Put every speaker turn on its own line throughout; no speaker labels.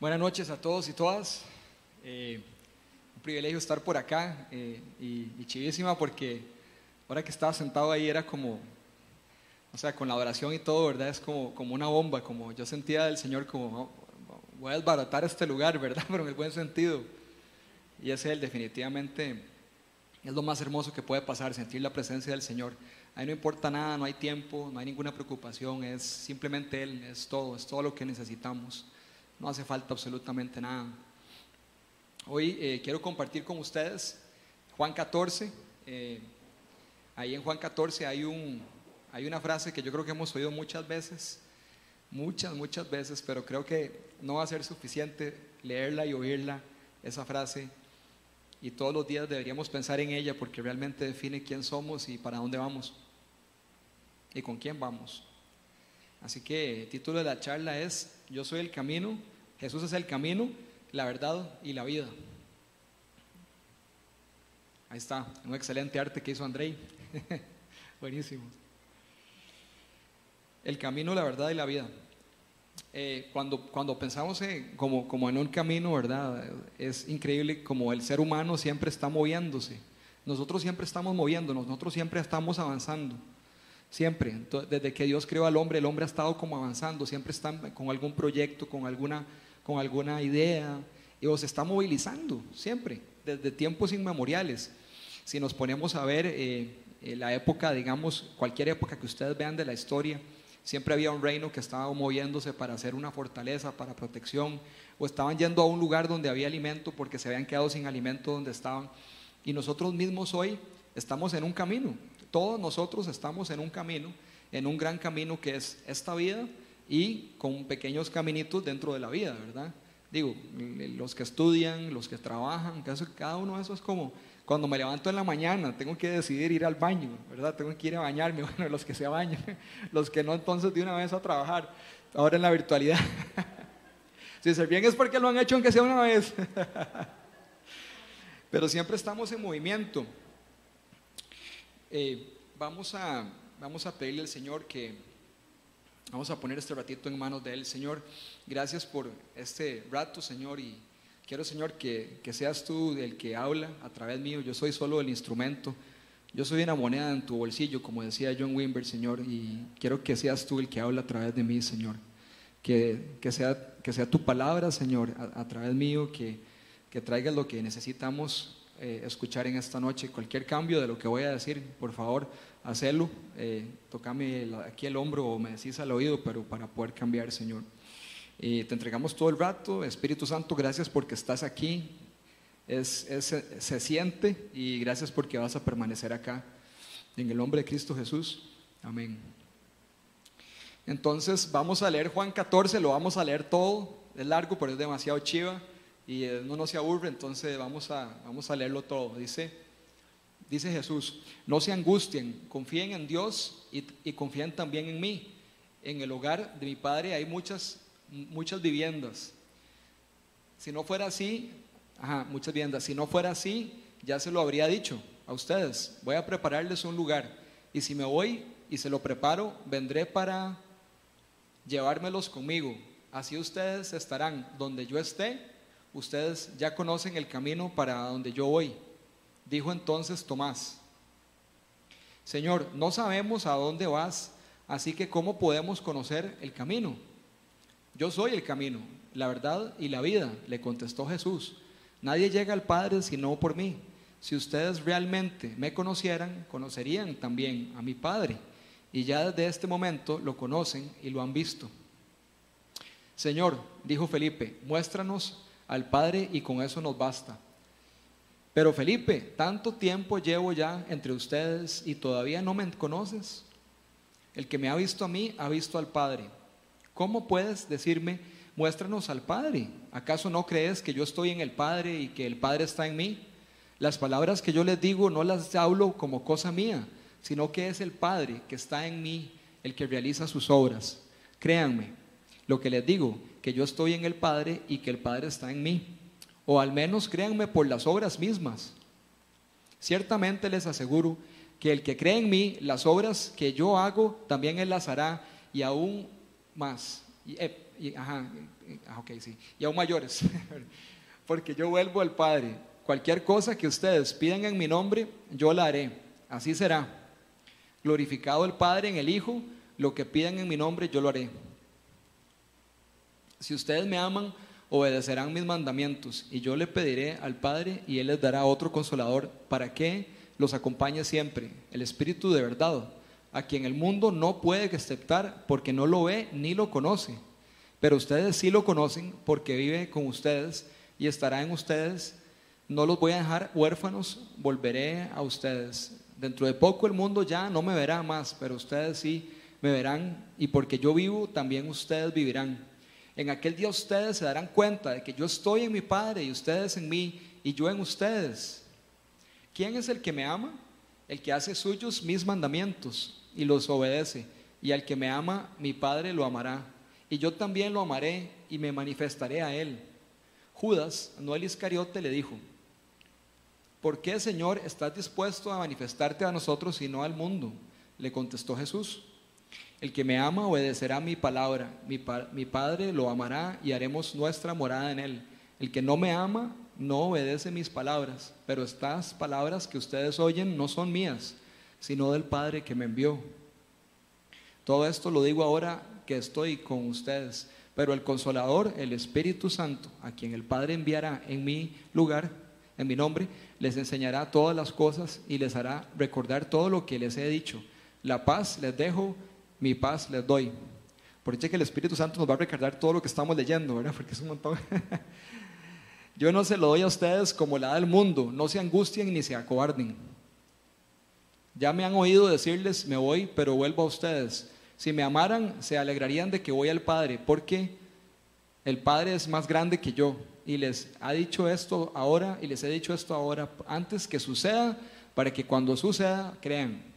Buenas noches a todos y todas. Eh, un privilegio estar por acá eh, y, y, chivísima porque ahora que estaba sentado ahí era como, o sea, con la oración y todo, ¿verdad? Es como, como una bomba, como yo sentía del Señor como, oh, voy a desbaratar este lugar, ¿verdad? Pero en el buen sentido. Y ese es definitivamente, es lo más hermoso que puede pasar, sentir la presencia del Señor. Ahí no importa nada, no hay tiempo, no hay ninguna preocupación, es simplemente Él, es todo, es todo lo que necesitamos. No hace falta absolutamente nada. Hoy eh, quiero compartir con ustedes Juan 14. Eh, ahí en Juan 14 hay, un, hay una frase que yo creo que hemos oído muchas veces, muchas, muchas veces, pero creo que no va a ser suficiente leerla y oírla, esa frase. Y todos los días deberíamos pensar en ella porque realmente define quién somos y para dónde vamos y con quién vamos. Así que el título de la charla es Yo soy el camino, Jesús es el camino, la verdad y la vida. Ahí está, un excelente arte que hizo Andrei. Buenísimo. El camino, la verdad y la vida. Eh, cuando, cuando pensamos en, como, como en un camino, ¿verdad? Es increíble como el ser humano siempre está moviéndose. Nosotros siempre estamos moviéndonos, nosotros siempre estamos avanzando. Siempre, desde que Dios creó al hombre, el hombre ha estado como avanzando, siempre está con algún proyecto, con alguna, con alguna idea, y se está movilizando, siempre, desde tiempos inmemoriales. Si nos ponemos a ver eh, eh, la época, digamos, cualquier época que ustedes vean de la historia, siempre había un reino que estaba moviéndose para hacer una fortaleza, para protección, o estaban yendo a un lugar donde había alimento porque se habían quedado sin alimento donde estaban. Y nosotros mismos hoy estamos en un camino, todos nosotros estamos en un camino, en un gran camino que es esta vida y con pequeños caminitos dentro de la vida, ¿verdad? Digo, los que estudian, los que trabajan, cada uno de esos es como cuando me levanto en la mañana, tengo que decidir ir al baño, ¿verdad? Tengo que ir a bañarme, bueno, los que se bañan, los que no, entonces de una vez a trabajar, ahora en la virtualidad. si se bien es porque lo han hecho aunque sea una vez. Pero siempre estamos en movimiento. Eh, vamos, a, vamos a pedirle al Señor que vamos a poner este ratito en manos de Él. Señor, gracias por este rato, Señor, y quiero, Señor, que, que seas tú el que habla a través mío. Yo soy solo el instrumento. Yo soy una moneda en tu bolsillo, como decía John Wimber, Señor, y quiero que seas tú el que habla a través de mí, Señor. Que, que, sea, que sea tu palabra, Señor, a, a través mío, que, que traigas lo que necesitamos eh, escuchar en esta noche. Cualquier cambio de lo que voy a decir, por favor, hacelo. Eh, tocame aquí el hombro o me decís al oído, pero para poder cambiar, Señor. te entregamos todo el rato. Espíritu Santo, gracias porque estás aquí. Es, se siente y gracias porque vas a permanecer acá. En el nombre de Cristo Jesús. Amén. Entonces vamos a leer Juan 14, lo vamos a leer todo. Es largo, pero es demasiado chiva y no nos aburre, entonces vamos a, vamos a leerlo todo. Dice, dice Jesús, no se angustien, confíen en Dios y, confíen también en mí. En el hogar de mi padre hay muchas, muchas viviendas. Si no fuera así, muchas viviendas, si no fuera así, ya se lo habría dicho a ustedes, voy a prepararles un lugar. Y si me voy y se lo preparo, vendré para llevármelos conmigo. Así ustedes estarán donde yo esté ustedes ya conocen el camino para donde yo voy. Dijo entonces Tomás, Señor, no sabemos a dónde vas, así que ¿cómo podemos conocer el camino? Yo soy el camino, la verdad y la vida, le contestó Jesús. Nadie llega al Padre sino por mí. Si ustedes realmente me conocieran, conocerían también a mi Padre. Y ya desde este momento lo conocen y lo han visto. Señor, dijo Felipe, muéstranos al Padre y con eso nos basta. Pero Felipe, tanto tiempo llevo ya entre ustedes y todavía no me conoces. El que me ha visto a mí ha visto al Padre. ¿Cómo puedes decirme, muéstranos al Padre? ¿Acaso no crees que yo estoy en el Padre y que el Padre está en mí? Las palabras que yo les digo no las hablo como cosa mía, sino que es el Padre que está en mí el que realiza sus obras. Créanme, lo que les digo, que yo estoy en el Padre y que el Padre está en mí. O al menos créanme por las obras mismas. Ciertamente les aseguro que el que cree en mí, las obras que yo hago, también él las hará y aún más. Eh, y, ajá, ah, ok, sí, y aún mayores, porque yo vuelvo al Padre. Cualquier cosa que ustedes pidan en mi nombre, yo la haré. Así será. Glorificado el Padre en el Hijo, lo que pidan en mi nombre, yo lo haré. Si ustedes me aman, obedecerán mis mandamientos, y yo le pediré al Padre, y Él les dará otro consolador, para que los acompañe siempre, el Espíritu de verdad, a quien el mundo no puede aceptar porque no lo ve ni lo conoce. Pero ustedes sí lo conocen porque vive con ustedes y estará en ustedes. No los voy a dejar huérfanos, volveré a ustedes. Dentro de poco el mundo ya no me verá más, pero ustedes sí me verán y porque yo vivo, también ustedes vivirán. En aquel día ustedes se darán cuenta de que yo estoy en mi Padre y ustedes en mí y yo en ustedes. ¿Quién es el que me ama? El que hace suyos mis mandamientos y los obedece. Y al que me ama, mi Padre lo amará. Y yo también lo amaré y me manifestaré a él. Judas, no el Iscariote, le dijo, ¿por qué, Señor, estás dispuesto a manifestarte a nosotros y no al mundo? Le contestó Jesús. El que me ama obedecerá mi palabra, mi, Padre lo amará y haremos nuestra morada en él. El que no me ama no obedece mis palabras, pero estas palabras que ustedes oyen no son mías, sino del Padre que me envió. Todo esto lo digo ahora que estoy con ustedes, pero el consolador, el Espíritu Santo, a quien el Padre enviará en mi lugar, en mi nombre, les enseñará todas las cosas y les hará recordar todo lo que les he dicho. La paz les dejo, mi paz les doy. Por eso que el Espíritu Santo nos va a recordar todo lo que estamos leyendo, ¿verdad? Porque es un montón. Yo no se lo doy a ustedes como la da el mundo, no se angustien ni se acobarden. Ya me han oído decirles, me voy, pero vuelvo a ustedes. Si me amaran, se alegrarían de que voy al Padre, porque el Padre es más grande que yo. Y les ha dicho esto ahora, y les he dicho esto ahora, antes que suceda, para que cuando suceda, crean.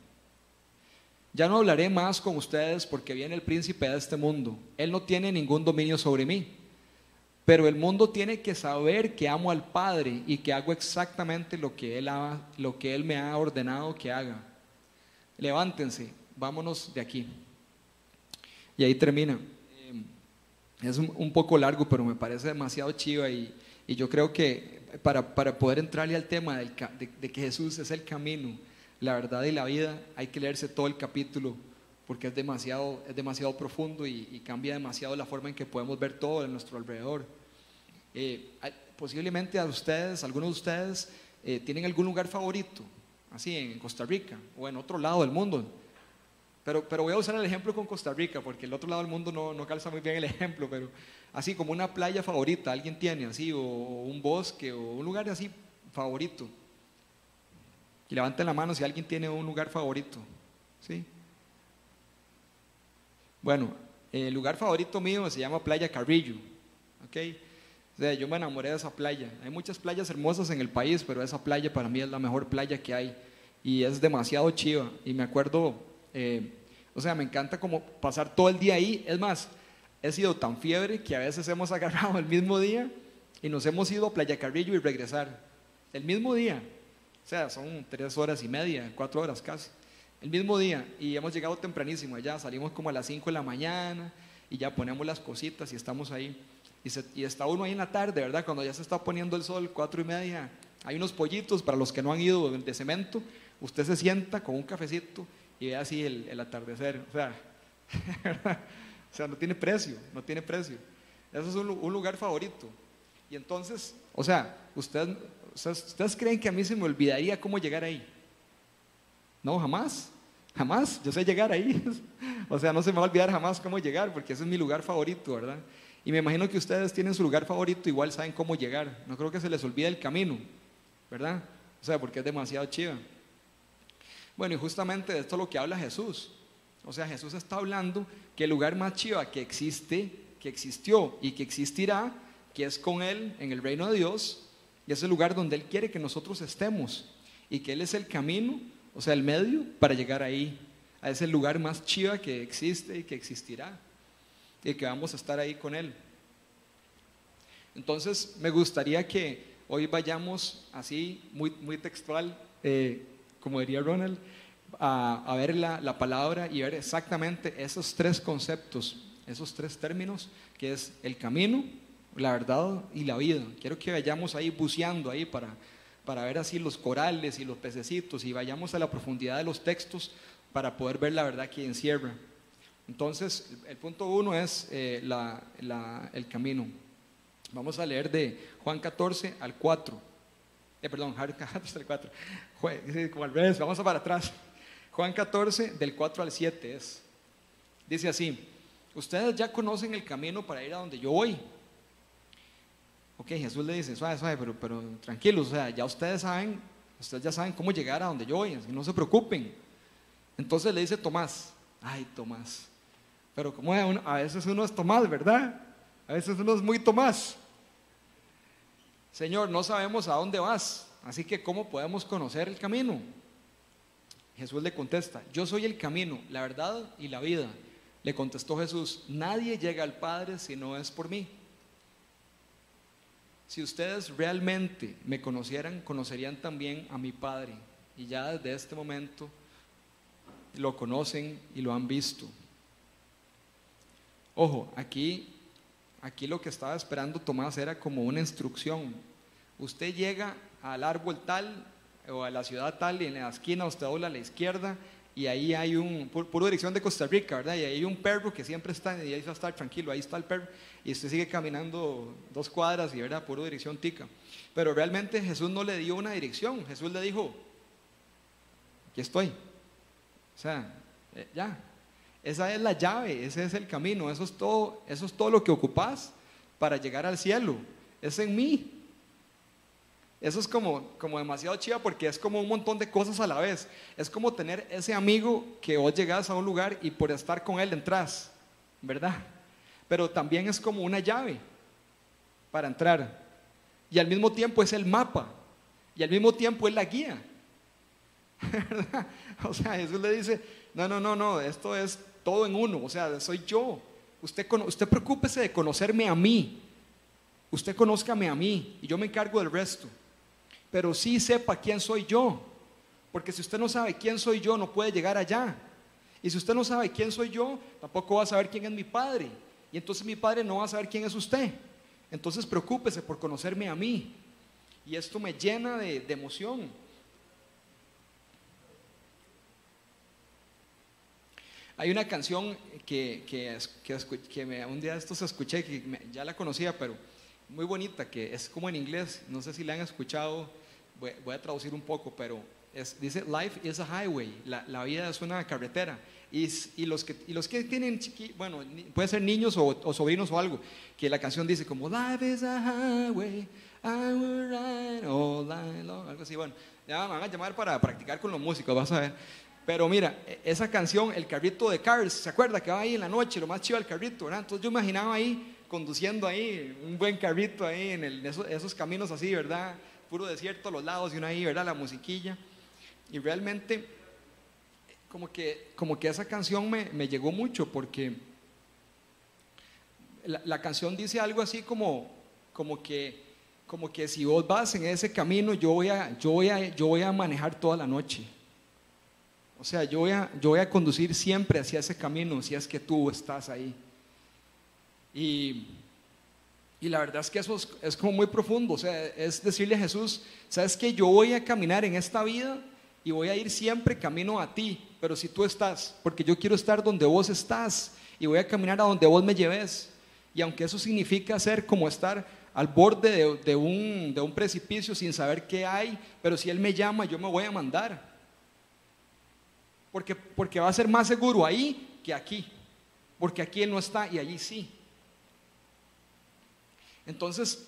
Ya no hablaré más con ustedes porque viene el príncipe de este mundo. Él no tiene ningún dominio sobre mí. Pero el mundo tiene que saber que amo al Padre y que hago exactamente lo que Él, lo que él me ha ordenado que haga. Levántense, vámonos de aquí. Y ahí termina. Eh, es un, poco largo, pero me parece demasiado chiva y, yo creo que para, poder entrarle al tema de, que Jesús es el camino, la verdad y la vida, hay que leerse todo el capítulo porque es demasiado, es demasiado profundo y, cambia demasiado la forma en que podemos ver todo en nuestro alrededor. Eh, posiblemente a ustedes, algunos de ustedes, eh, tienen algún lugar favorito, así en Costa Rica o en otro lado del mundo. Pero, pero voy a usar el ejemplo con Costa Rica, porque el otro lado del mundo no, no calza muy bien el ejemplo, pero así como una playa favorita, alguien tiene así, o, un bosque, o un lugar así favorito. Y levanten la mano si alguien tiene un lugar favorito. ¿Sí? Bueno, el lugar favorito mío se llama Playa Carrillo. ¿ok? O sea, yo me enamoré de esa playa. Hay muchas playas hermosas en el país, pero esa playa para mí es la mejor playa que hay. Y es demasiado chiva. Y me acuerdo, eh, o sea, me encanta como pasar todo el día ahí. Es más, he sido tan fiebre que a veces hemos agarrado el mismo día y nos hemos ido a Playa Carrillo y regresar. El mismo día. O sea, son tres horas y media, cuatro horas casi el mismo día y hemos llegado tempranísimo allá, salimos como a las 5 de la mañana y ya ponemos las cositas y estamos ahí. Y, está uno ahí en la tarde, ¿verdad? Cuando ya se está poniendo el sol, cuatro y media, hay unos pollitos para los que no han ido de cemento, usted se sienta con un cafecito y ve así el, atardecer, o sea, o sea, no tiene precio, no tiene precio. Eso es un, lugar favorito. Y entonces, o sea, ustedes, ustedes creen que a mí se me olvidaría cómo llegar ahí. No, jamás. Jamás, yo sé llegar ahí. o sea, no se me va a olvidar jamás cómo llegar, porque ese es mi lugar favorito, ¿verdad? Y me imagino que ustedes tienen su lugar favorito, igual saben cómo llegar. No creo que se les olvide el camino, ¿verdad? O sea, porque es demasiado chiva. Bueno, y justamente de esto es lo que habla Jesús. O sea, Jesús está hablando que el lugar más chiva que existe, que existió y que existirá, que es con Él en el reino de Dios, y es el lugar donde Él quiere que nosotros estemos, y que Él es el camino o sea, el medio para llegar ahí, a ese lugar más chiva que existe y que existirá, y que vamos a estar ahí con Él. Entonces, me gustaría que hoy vayamos así, muy, muy textual, eh, como diría Ronald, a, ver la, la, palabra y ver exactamente esos tres conceptos esos tres términos, que es el camino, la verdad y la vida. Quiero que vayamos ahí buceando ahí para, para ver así los corales y los pececitos y vayamos a la profundidad de los textos para poder ver la verdad que encierra. Entonces, el punto uno es eh, el camino. Vamos a leer de Juan 14 al 4. Eh, perdón, Juan 14 al 4. Como al revés, vamos a para atrás. Juan 14 del 4 al 7 es. Dice así, ustedes ya conocen el camino para ir a donde yo voy. Ok, Jesús le dice, suave, suave, pero, pero tranquilos, o sea, ya ustedes saben, ustedes ya saben cómo llegar a donde yo voy, así no se preocupen. Entonces le dice Tomás, ay Tomás, pero como a veces uno es Tomás, ¿verdad? A veces uno es muy Tomás. Señor, no sabemos a dónde vas, así que ¿cómo podemos conocer el camino? Jesús le contesta, yo soy el camino, la verdad y la vida. Le contestó Jesús, nadie llega al Padre si no es por mí. Si ustedes realmente me conocieran, conocerían también a mi Padre. Y ya desde este momento lo conocen y lo han visto. Ojo, aquí, aquí lo que estaba esperando Tomás era como una instrucción. Usted llega al árbol tal o a la ciudad tal y en la esquina usted dobla a la izquierda y ahí hay un, puro dirección de Costa Rica, ¿verdad? Y ahí hay un perro que siempre está, y ahí va a estar tranquilo, ahí está el perro, y usted sigue caminando dos cuadras y, ¿verdad? Puro dirección tica. Pero realmente Jesús no le dio una dirección, Jesús le dijo, aquí estoy. O sea, eh, ya, esa es la llave, ese es el camino, eso es todo, eso es todo lo que ocupas para llegar al cielo, es en mí. Eso es como, como demasiado chiva porque es como un montón de cosas a la vez. Es como tener ese amigo que vos llegás a un lugar y por estar con él entras, ¿verdad? Pero también es como una llave para entrar. Y al mismo tiempo es el mapa. Y al mismo tiempo es la guía. O sea, Jesús le dice, no, no, no, no, esto es todo en uno. O sea, soy yo. Usted, usted preocúpese de conocerme a mí. Usted conózcame a mí y yo me encargo del resto pero sí sepa quién soy yo. Porque si usted no sabe quién soy yo, no puede llegar allá. Y si usted no sabe quién soy yo, tampoco va a saber quién es mi padre. Y entonces mi padre no va a saber quién es usted. Entonces preocúpese por conocerme a mí. Y esto me llena de, emoción. Hay una canción que, un día de estos escuché, que ya la conocía, pero muy bonita, que es como en inglés, no sé si la han escuchado voy, a traducir un poco, pero dice, life is a highway, la, vida es una carretera. Y, y, los, que, y los que tienen, chiqui, bueno, puede ser niños o, sobrinos o algo, que la canción dice como, life is a highway, I will ride all night long, algo así, bueno, ya me van a llamar para practicar con los músicos, vas a ver. Pero mira, e, esa canción, el carrito de Cars, ¿se acuerda que va ahí en la noche, lo más chido el carrito, ¿verdad? Entonces yo imaginaba ahí, conduciendo ahí, un buen carrito ahí en el, esos, esos caminos así, ¿verdad? Puro desierto a los lados y uno ahí, ¿verdad? La musiquilla. Y realmente, como que, como que esa canción me, me llegó mucho porque la, la, canción dice algo así como, como, que, como que si vos vas en ese camino, yo voy a, yo voy a, yo voy a manejar toda la noche. O sea, yo voy, a, yo voy a conducir siempre hacia ese camino si es que tú estás ahí. Y y la verdad es que eso es, como muy profundo, o sea, es decirle a Jesús, sabes que yo voy a caminar en esta vida y voy a ir siempre camino a ti, pero si tú estás, porque yo quiero estar donde vos estás y voy a caminar a donde vos me lleves. Y aunque eso significa ser como estar al borde de, un, precipicio sin saber qué hay, pero si Él me llama, yo me voy a mandar. Porque, porque va a ser más seguro ahí que aquí. Porque aquí Él no está y allí sí. Entonces,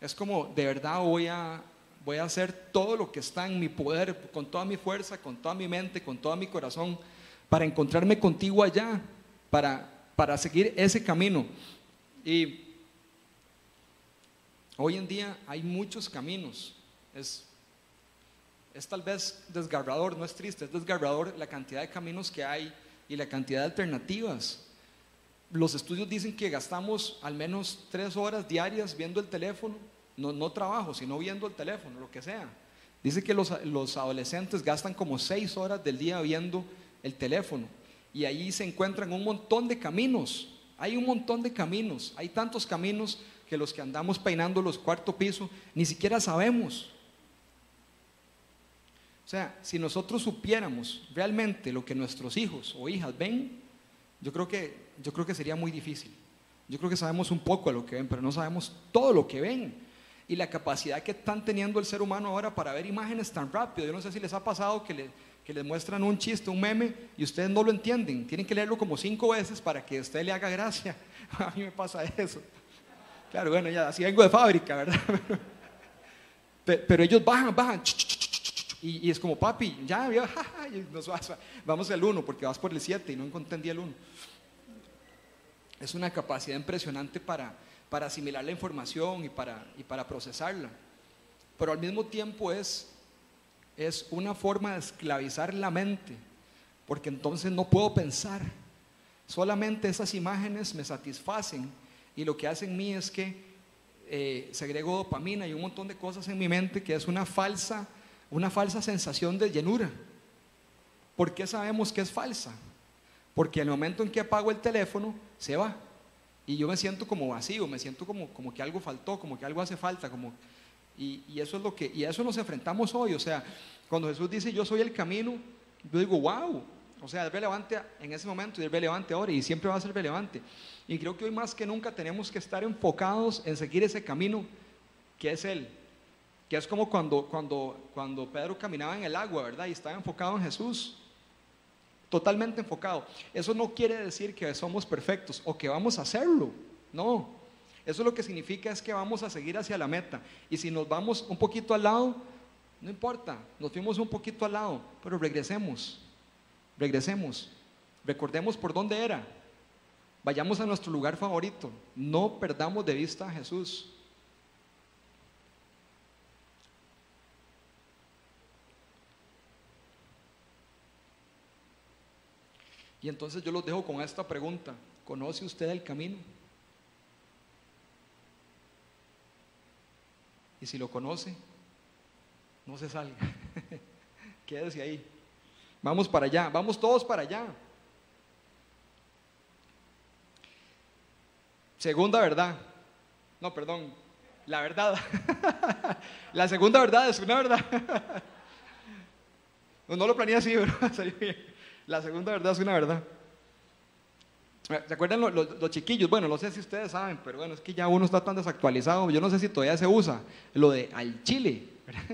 es como, de verdad voy a, voy a hacer todo lo que está en mi poder, con toda mi fuerza, con toda mi mente, con todo mi corazón, para encontrarme contigo allá, para, para seguir ese camino. Y hoy en día hay muchos caminos. Es, es tal vez desgarrador, no es triste, es desgarrador la cantidad de caminos que hay y la cantidad de alternativas los estudios dicen que gastamos al menos tres horas diarias viendo el teléfono, no, no trabajo, sino viendo el teléfono, lo que sea. Dice que los, los, adolescentes gastan como seis horas del día viendo el teléfono. y ahí se encuentran un montón de caminos. Hay un montón de caminos. Hay tantos caminos que los que andamos peinando los cuarto piso ni siquiera sabemos. O sea, si nosotros supiéramos realmente lo que nuestros hijos o hijas ven, yo creo que, yo creo que sería muy difícil. Yo creo que sabemos un poco de lo que ven, pero no sabemos todo lo que ven. Y la capacidad que están teniendo el ser humano ahora para ver imágenes tan rápido. Yo no sé si les ha pasado que, le, que les muestran un chiste, un meme, y ustedes no lo entienden. Tienen que leerlo como cinco veces para que a usted le haga gracia. A mí me pasa eso. Claro, bueno, ya así vengo de fábrica, ¿verdad? Pero, ellos bajan, bajan. Y, es como, papi, ya, ya vamos al uno, porque vas por el 7 y no entendí el 1 es una capacidad impresionante para, para asimilar la información y para, y para procesarla. Pero al mismo tiempo es, es una forma de esclavizar la mente, porque entonces no puedo pensar. Solamente esas imágenes me satisfacen y lo que hacen en mí es que eh, segrego dopamina y un montón de cosas en mi mente que es una falsa, una falsa sensación de llenura. ¿Por qué sabemos que es falsa? Porque al momento en que apago el teléfono, se va. Y yo me siento como vacío, me siento como, como que algo faltó, como que algo hace falta, como... Y, y, eso es lo que, y a eso nos enfrentamos hoy. O sea, cuando Jesús dice yo soy el camino, yo digo, wow. O sea, es relevante en ese momento y es relevante ahora y siempre va a ser relevante. Y creo que hoy más que nunca tenemos que estar enfocados en seguir ese camino que es Él. Que es como cuando, cuando, cuando Pedro caminaba en el agua, ¿verdad? Y estaba enfocado en Jesús totalmente enfocado. Eso no quiere decir que somos perfectos o que vamos a hacerlo, no. Eso lo que significa es que vamos a seguir hacia la meta. Y si nos vamos un poquito al lado, no importa, nos fuimos un poquito al lado, pero regresemos, regresemos, recordemos por dónde era, vayamos a nuestro lugar favorito, no perdamos de vista a Jesús. Y entonces yo los dejo con esta pregunta. ¿Conoce usted el camino? Y si lo conoce, no se salga. Quédese ahí. Vamos para allá, vamos todos para allá. Segunda verdad. No, perdón. La verdad. La segunda verdad es una verdad. No, lo planeé así, pero salió bien. La segunda verdad es una verdad. ¿Se acuerdan los, chiquillos? Bueno, no sé si ustedes saben, pero bueno, es que ya uno está tan desactualizado. Yo no sé si todavía se usa lo de al chile.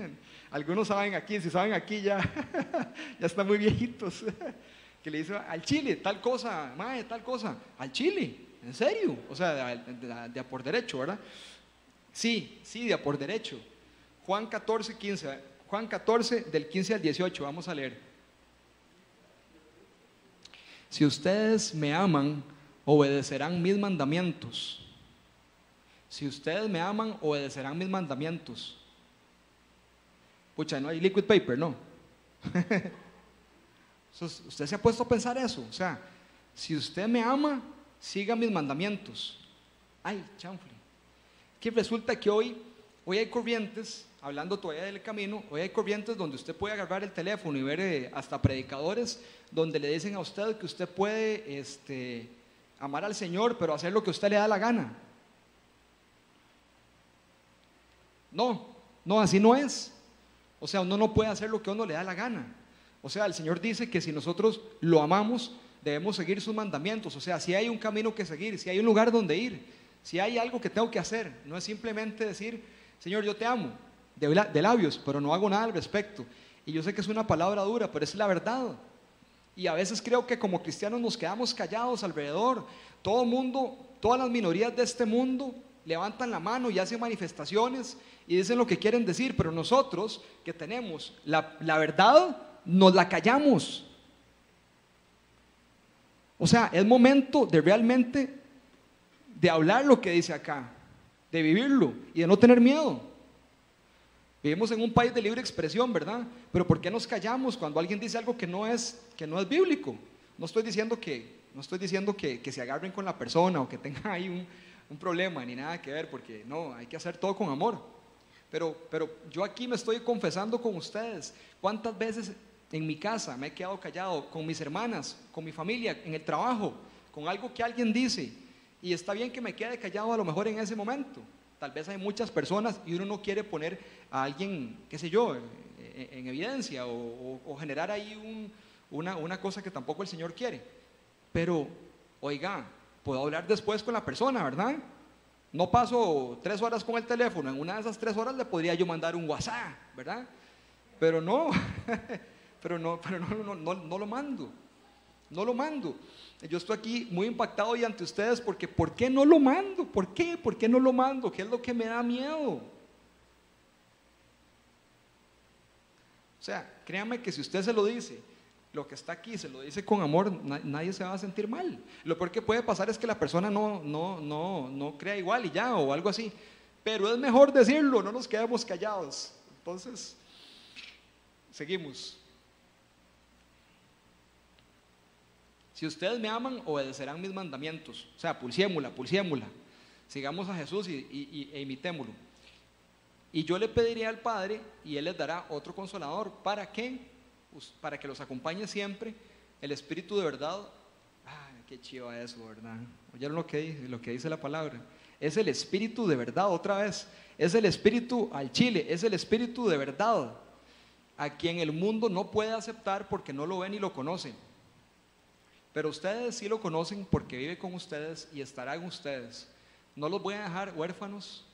Algunos saben aquí, si saben aquí ya, ya están muy viejitos. Que le dicen al chile, tal cosa, mae, tal cosa, al chile, en serio. O sea, de, de, por derecho, ¿verdad? Sí, sí, de por derecho. Juan 14, 15. Juan 14, del 15 al 18, vamos a leer. Si ustedes me aman, obedecerán mis mandamientos. Si ustedes me aman, obedecerán mis mandamientos. Pucha, no hay liquid paper, no. usted se ha puesto a pensar eso. O sea, si usted me ama, siga mis mandamientos. Ay, chanfle. Que resulta que hoy, hoy hay corrientes hablando todavía del camino, hoy hay corrientes donde usted puede agarrar el teléfono y ver eh, hasta predicadores donde le dicen a usted que usted puede este, amar al Señor, pero hacer lo que usted le da la gana. No, no, así no es. O sea, uno no puede hacer lo que uno le da la gana. O sea, el Señor dice que si nosotros lo amamos, debemos seguir sus mandamientos. O sea, si hay un camino que seguir, si hay un lugar donde ir, si hay algo que tengo que hacer, no es simplemente decir, Señor, yo te amo de, labios, pero no hago nada al respecto. Y yo sé que es una palabra dura, pero es la verdad. Y a veces creo que como cristianos nos quedamos callados alrededor. Todo mundo, todas las minorías de este mundo levantan la mano y hacen manifestaciones y dicen lo que quieren decir, pero nosotros que tenemos la, la verdad, nos la callamos. O sea, es momento de realmente de hablar lo que dice acá, de vivirlo y de no tener miedo. Vivimos en un país de libre expresión, ¿verdad? Pero ¿por qué nos callamos cuando alguien dice algo que no es, que no es bíblico? No estoy diciendo que, no estoy diciendo que, que se agarren con la persona o que tengan ahí un, un, problema ni nada que ver, porque no, hay que hacer todo con amor. Pero, pero yo aquí me estoy confesando con ustedes. ¿Cuántas veces en mi casa, me he quedado callado, con mis hermanas, con mi familia, en el trabajo, con algo que alguien dice. Y está bien que me quede callado a lo mejor en ese momento. Tal vez hay muchas personas y uno no quiere poner a alguien, qué sé yo, en, evidencia o, generar ahí una, una cosa que tampoco el Señor quiere. Pero, oiga, puedo hablar después con la persona, ¿verdad? No paso tres horas con el teléfono, en una de esas tres horas le podría yo mandar un WhatsApp, ¿verdad? Pero no, pero no, pero no, no, no, lo mando, no lo mando. Yo estoy aquí muy impactado y ante ustedes porque ¿por qué no lo mando? ¿Por qué? ¿Por qué no lo mando? ¿Qué es lo que me da miedo? O sea, créanme que si usted se lo dice, lo que está aquí se lo dice con amor, nadie se va a sentir mal. Lo peor que puede pasar es que la persona no, no, no, no crea igual y ya, o algo así. Pero es mejor decirlo, no nos quedemos callados. Entonces, seguimos. Si ustedes me aman, obedecerán mis mandamientos. O sea, pulsiémula, pulsiémula. Sigamos a Jesús y, e imitémoslo. Y yo le pediría al Padre y Él les dará otro consolador. ¿Para qué? Para que los acompañe siempre el Espíritu de verdad. Qué chido eso, ¿verdad? ¿Oyeron lo que, dice, lo que dice la palabra? Es el Espíritu de verdad, otra vez. Es el Espíritu al Chile, es el Espíritu de verdad. A quien el mundo no puede aceptar porque no lo ven ni lo conocen pero ustedes sí lo conocen porque vive con ustedes y estará en ustedes. No los voy a dejar huérfanos,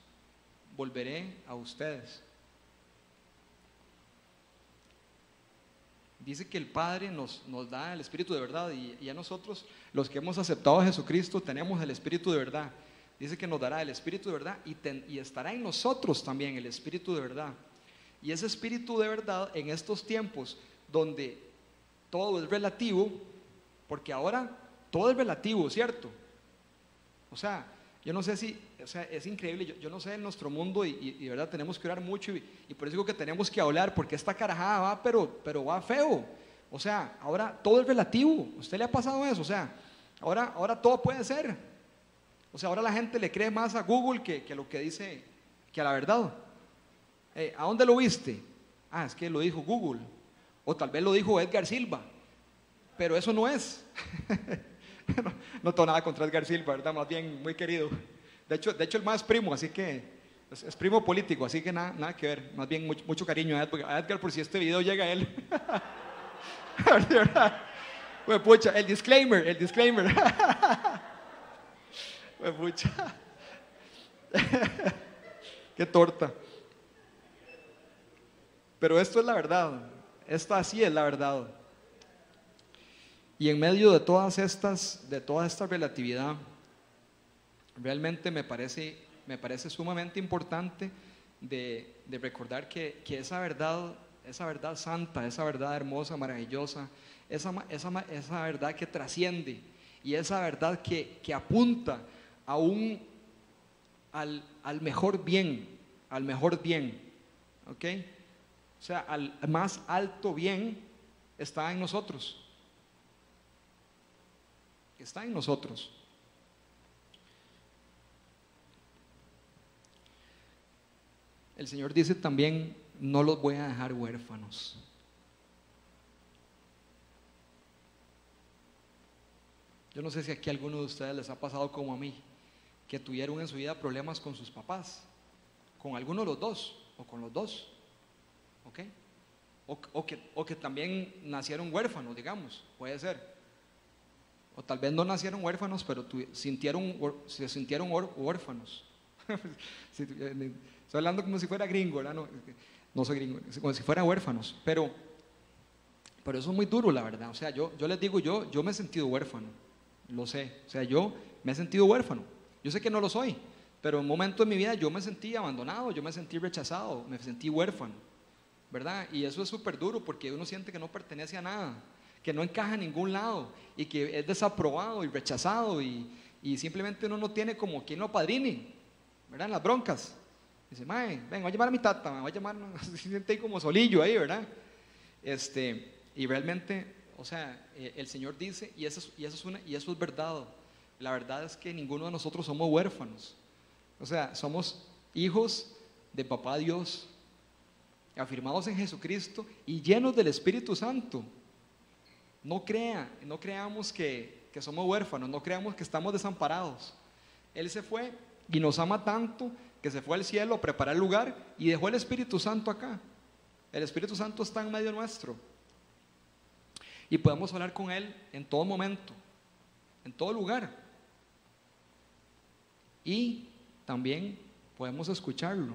volveré a ustedes. Dice que el Padre nos, da el Espíritu de verdad y, a nosotros, los que hemos aceptado a Jesucristo, tenemos el Espíritu de verdad. Dice que nos dará el Espíritu de verdad y estará en nosotros también el Espíritu de verdad. Y ese Espíritu de verdad en estos tiempos donde todo es relativo, porque ahora todo es relativo, ¿cierto? O sea, yo no sé si, o sea, es increíble, yo, no sé en nuestro mundo y, de verdad tenemos que orar mucho y, por eso digo que tenemos que hablar, porque esta carajada va, pero, pero va feo. O sea, ahora todo es relativo. ¿Usted le ha pasado eso? O sea, ahora, ahora todo puede ser. O sea, ahora la gente le cree más a Google que, que lo que dice, que a la verdad. Eh, ¿A dónde lo viste? Ah, es que lo dijo Google. O tal vez lo dijo Edgar Silva. Pero eso no es. no, tengo nada contra Edgar Silva, ¿verdad? Más bien muy querido. De hecho, de hecho el más primo, así que es, primo político, así que nada, nada que ver. Más bien mucho, cariño a Edgar, por si este video llega a él. Pucha, el disclaimer, el disclaimer. Pucha. Qué torta. Pero esto es la verdad. Esto así es la verdad. Y en medio de todas estas, de toda esta relatividad, realmente me parece, me parece sumamente importante de, recordar que, esa verdad, esa verdad santa, esa verdad hermosa, maravillosa, esa, esa, verdad que trasciende y esa verdad que, apunta a un, al, al, mejor bien, al mejor bien, ¿ok? O sea, al más alto bien está en nosotros está en nosotros. El Señor dice también, no los voy a dejar huérfanos. Yo no sé si aquí a alguno de ustedes les ha pasado como a mí, que tuvieron en su vida problemas con sus papás, con alguno de los dos, o con los dos, ¿ok? O, que, o que también nacieron huérfanos, digamos, puede ser. O tal vez no nacieron huérfanos, pero sintieron, se sintieron huérfanos. Eh, estoy hablando como si fuera gringo. No, no soy gringo, como si fuera huérfanos. Pero, pero eso es muy duro, la verdad. O sea, yo, yo les digo, yo, yo me he sentido huérfano. Lo sé. O sea, yo me he sentido huérfano. Yo sé que no lo soy, pero en un momento de mi vida yo me sentí abandonado, yo me sentí rechazado, me sentí huérfano. ¿Verdad? Y eso es súper duro porque uno siente que no pertenece a nada que no encaja en ningún lado y que es desaprobado y rechazado y, simplemente uno no tiene como quien lo padrine, ¿verdad? En las broncas. Dice, mae, ven, voy a llamar a mi tata, me voy a llamar, se siente ahí como solillo ahí, ¿verdad? Este, y realmente, o sea, eh, el Señor dice, y eso, y, eso es una, y eso es verdad, la verdad es que ninguno de nosotros somos huérfanos, o sea, somos hijos de papá Dios, afirmados en Jesucristo y llenos del Espíritu Santo. No crea, no creamos que, que somos huérfanos, no creamos que estamos desamparados. Él se fue y nos ama tanto que se fue al cielo a preparar el lugar y dejó el Espíritu Santo acá. El Espíritu Santo está en medio nuestro. Y podemos hablar con Él en todo momento, en todo lugar. Y también podemos escucharlo.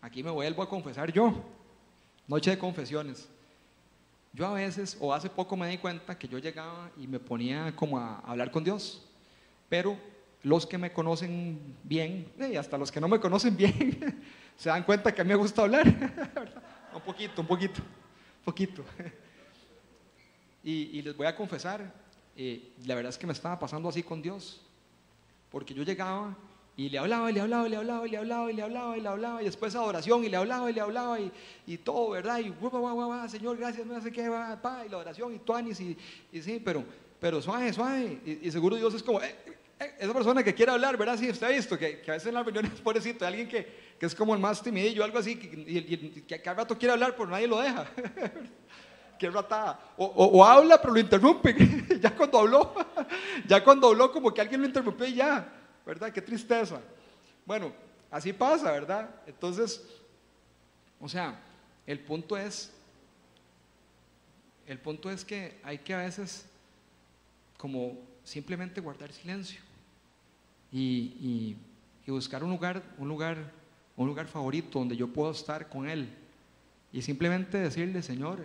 Aquí me vuelvo a confesar yo. Noche de confesiones. Yo a veces, o hace poco me di cuenta que yo llegaba y me ponía como a hablar con Dios. Pero los que me conocen bien, y hasta los que no me conocen bien, se dan cuenta que a mí me gusta hablar. un poquito, un poquito, un poquito. Y, les voy a confesar, eh, la verdad es que me estaba pasando así con Dios. Porque yo llegaba y le hablaba, y le hablaba, y le hablaba, y le hablaba, y le hablaba, y le hablaba, y después adoración, y le hablaba, y le hablaba, y, y todo, ¿verdad? Y guau, guau, guau, Señor, gracias, no sé qué, va, pa, y la oración, y tuanis, y, y sí, pero, pero suave, suave. Y, seguro Dios es como, eh, eh, esa persona que quiere hablar, ¿verdad? Sí, ha visto que, que a veces en las reuniones, pobrecito, hay alguien que, que, es como el más timidillo, algo así, y, que cada rato quiere hablar, pero nadie lo deja. qué ratada. O, o, habla, pero lo interrumpe. ya cuando habló, ya cuando habló, como que alguien lo interrumpió y ya. ¿Verdad? Qué tristeza. Bueno, así pasa, ¿verdad? Entonces, o sea, el punto es, el punto es que hay que a veces como simplemente guardar silencio y, buscar un lugar, un lugar, un lugar favorito donde yo puedo estar con él y simplemente decirle, Señor,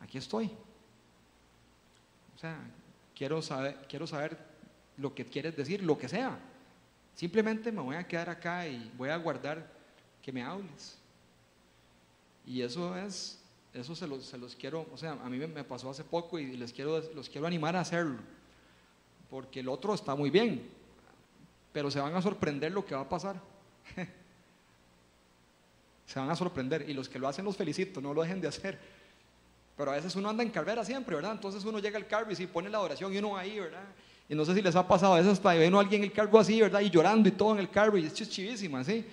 aquí estoy. O sea, quiero saber, quiero saber lo que quieres decir, lo que sea. Simplemente me voy a quedar acá y voy a guardar que me hables. Y eso es, eso se los, se los quiero, o sea, a mí me pasó hace poco y les quiero, los quiero animar a hacerlo. Porque el otro está muy bien, pero se van a sorprender lo que va a pasar. se van a sorprender y los que lo hacen los felicito, no lo dejen de hacer. Pero a veces uno anda en carrera siempre, ¿verdad? Entonces uno llega al carro y si pone la oración y uno ahí, ¿verdad? Y no sé si les ha pasado, a veces hasta ven a alguien en el carro así, ¿verdad? Y llorando y todo en el carro, y es chivísima, ¿sí?